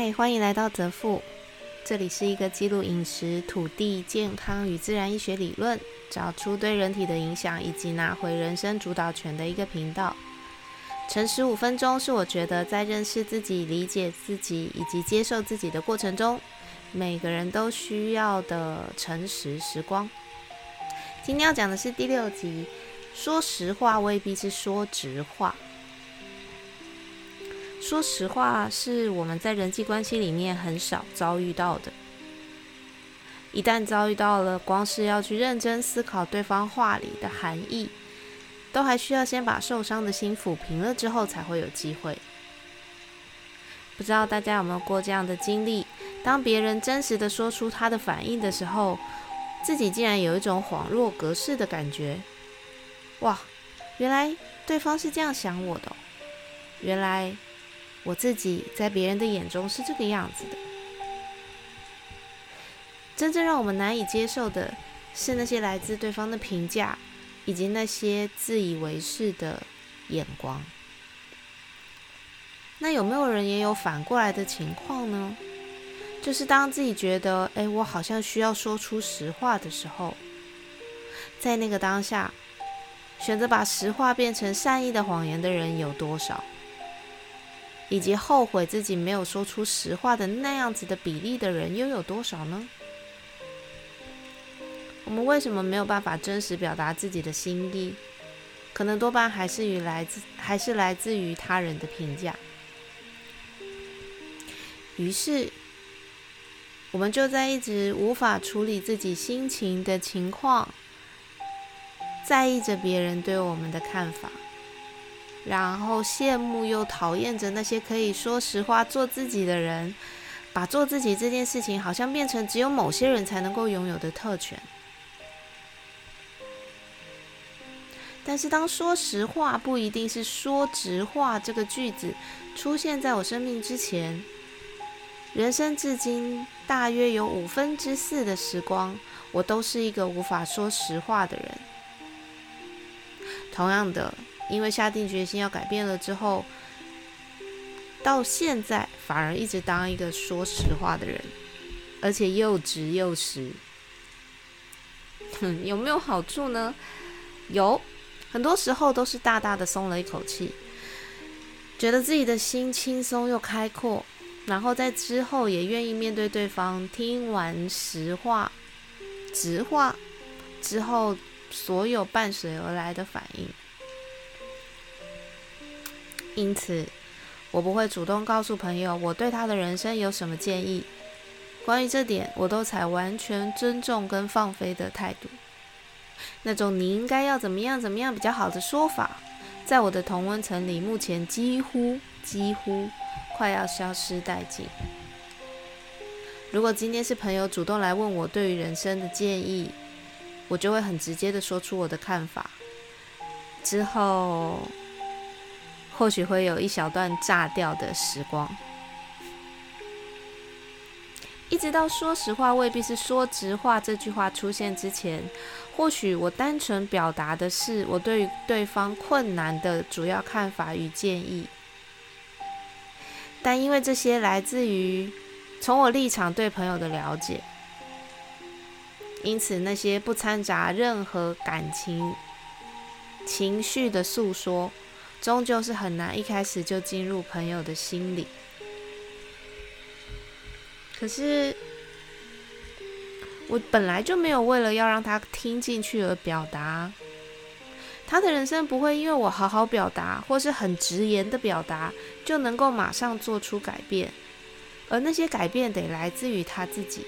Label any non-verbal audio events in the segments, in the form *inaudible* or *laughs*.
嗨，欢迎来到泽富，这里是一个记录饮食、土地、健康与自然医学理论，找出对人体的影响，以及拿回人生主导权的一个频道。诚实五分钟是我觉得在认识自己、理解自己以及接受自己的过程中，每个人都需要的诚实时光。今天要讲的是第六集，说实话未必是说直话。说实话，是我们在人际关系里面很少遭遇到的。一旦遭遇到了，光是要去认真思考对方话里的含义，都还需要先把受伤的心抚平了之后，才会有机会。不知道大家有没有过这样的经历？当别人真实的说出他的反应的时候，自己竟然有一种恍若隔世的感觉。哇，原来对方是这样想我的，原来。我自己在别人的眼中是这个样子的。真正让我们难以接受的是那些来自对方的评价，以及那些自以为是的眼光。那有没有人也有反过来的情况呢？就是当自己觉得，哎，我好像需要说出实话的时候，在那个当下，选择把实话变成善意的谎言的人有多少？以及后悔自己没有说出实话的那样子的比例的人又有多少呢？我们为什么没有办法真实表达自己的心意？可能多半还是与来自还是来自于他人的评价。于是，我们就在一直无法处理自己心情的情况，在意着别人对我们的看法。然后羡慕又讨厌着那些可以说实话、做自己的人，把做自己这件事情好像变成只有某些人才能够拥有的特权。但是，当说实话不一定是说直话这个句子出现在我生命之前，人生至今大约有五分之四的时光，我都是一个无法说实话的人。同样的。因为下定决心要改变了之后，到现在反而一直当一个说实话的人，而且又直又实。哼 *laughs* 有没有好处呢？有，很多时候都是大大的松了一口气，觉得自己的心轻松又开阔，然后在之后也愿意面对对方，听完实话、直话之后，所有伴随而来的反应。因此，我不会主动告诉朋友我对他的人生有什么建议。关于这点，我都采完全尊重跟放飞的态度。那种你应该要怎么样怎么样比较好的说法，在我的同温层里，目前几乎几乎快要消失殆尽。如果今天是朋友主动来问我对于人生的建议，我就会很直接的说出我的看法。之后。或许会有一小段炸掉的时光，一直到说实话未必是说直话这句话出现之前，或许我单纯表达的是我对于对方困难的主要看法与建议，但因为这些来自于从我立场对朋友的了解，因此那些不掺杂任何感情情绪的诉说。终究是很难一开始就进入朋友的心里。可是，我本来就没有为了要让他听进去而表达。他的人生不会因为我好好表达或是很直言的表达，就能够马上做出改变。而那些改变得来自于他自己。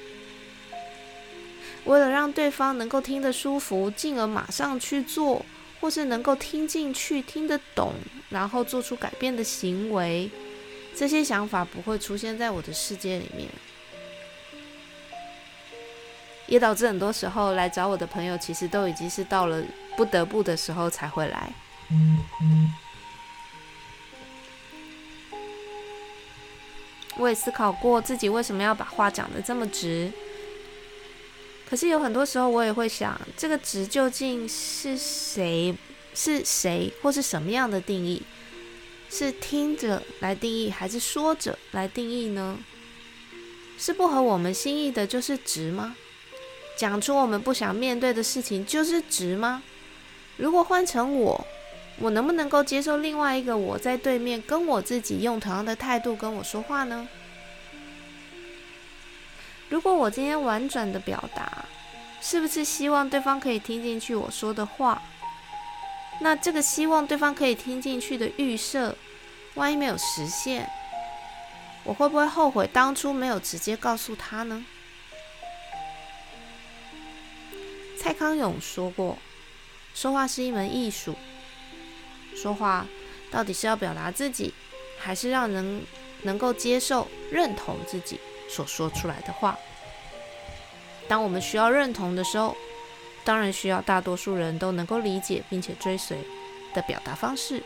为了让对方能够听得舒服，进而马上去做。或是能够听进去、听得懂，然后做出改变的行为，这些想法不会出现在我的世界里面，也导致很多时候来找我的朋友，其实都已经是到了不得不的时候才会来。我也思考过自己为什么要把话讲得这么直。可是有很多时候，我也会想，这个值究竟是谁？是谁，或是什么样的定义？是听着来定义，还是说着来定义呢？是不合我们心意的，就是值吗？讲出我们不想面对的事情，就是值吗？如果换成我，我能不能够接受另外一个我在对面跟我自己用同样的态度跟我说话呢？如果我今天婉转的表达，是不是希望对方可以听进去我说的话？那这个希望对方可以听进去的预设，万一没有实现，我会不会后悔当初没有直接告诉他呢？蔡康永说过，说话是一门艺术。说话到底是要表达自己，还是让人能够接受、认同自己？所说出来的话，当我们需要认同的时候，当然需要大多数人都能够理解并且追随的表达方式。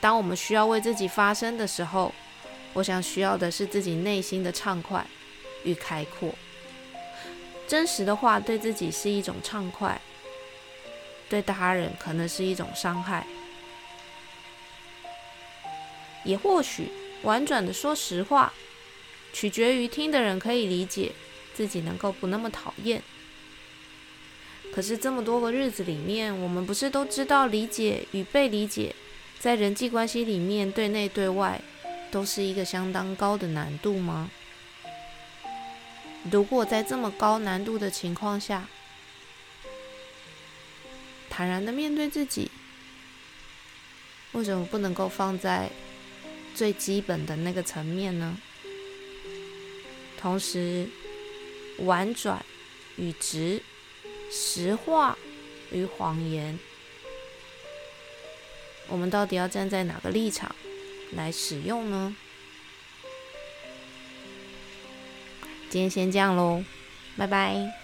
当我们需要为自己发声的时候，我想需要的是自己内心的畅快与开阔。真实的话对自己是一种畅快，对他人可能是一种伤害，也或许婉转的说实话。取决于听的人可以理解，自己能够不那么讨厌。可是这么多个日子里面，我们不是都知道理解与被理解，在人际关系里面对内对外都是一个相当高的难度吗？如果在这么高难度的情况下，坦然的面对自己，为什么不能够放在最基本的那个层面呢？同时，婉转与直，实话与谎言，我们到底要站在哪个立场来使用呢？今天先这样喽，拜拜。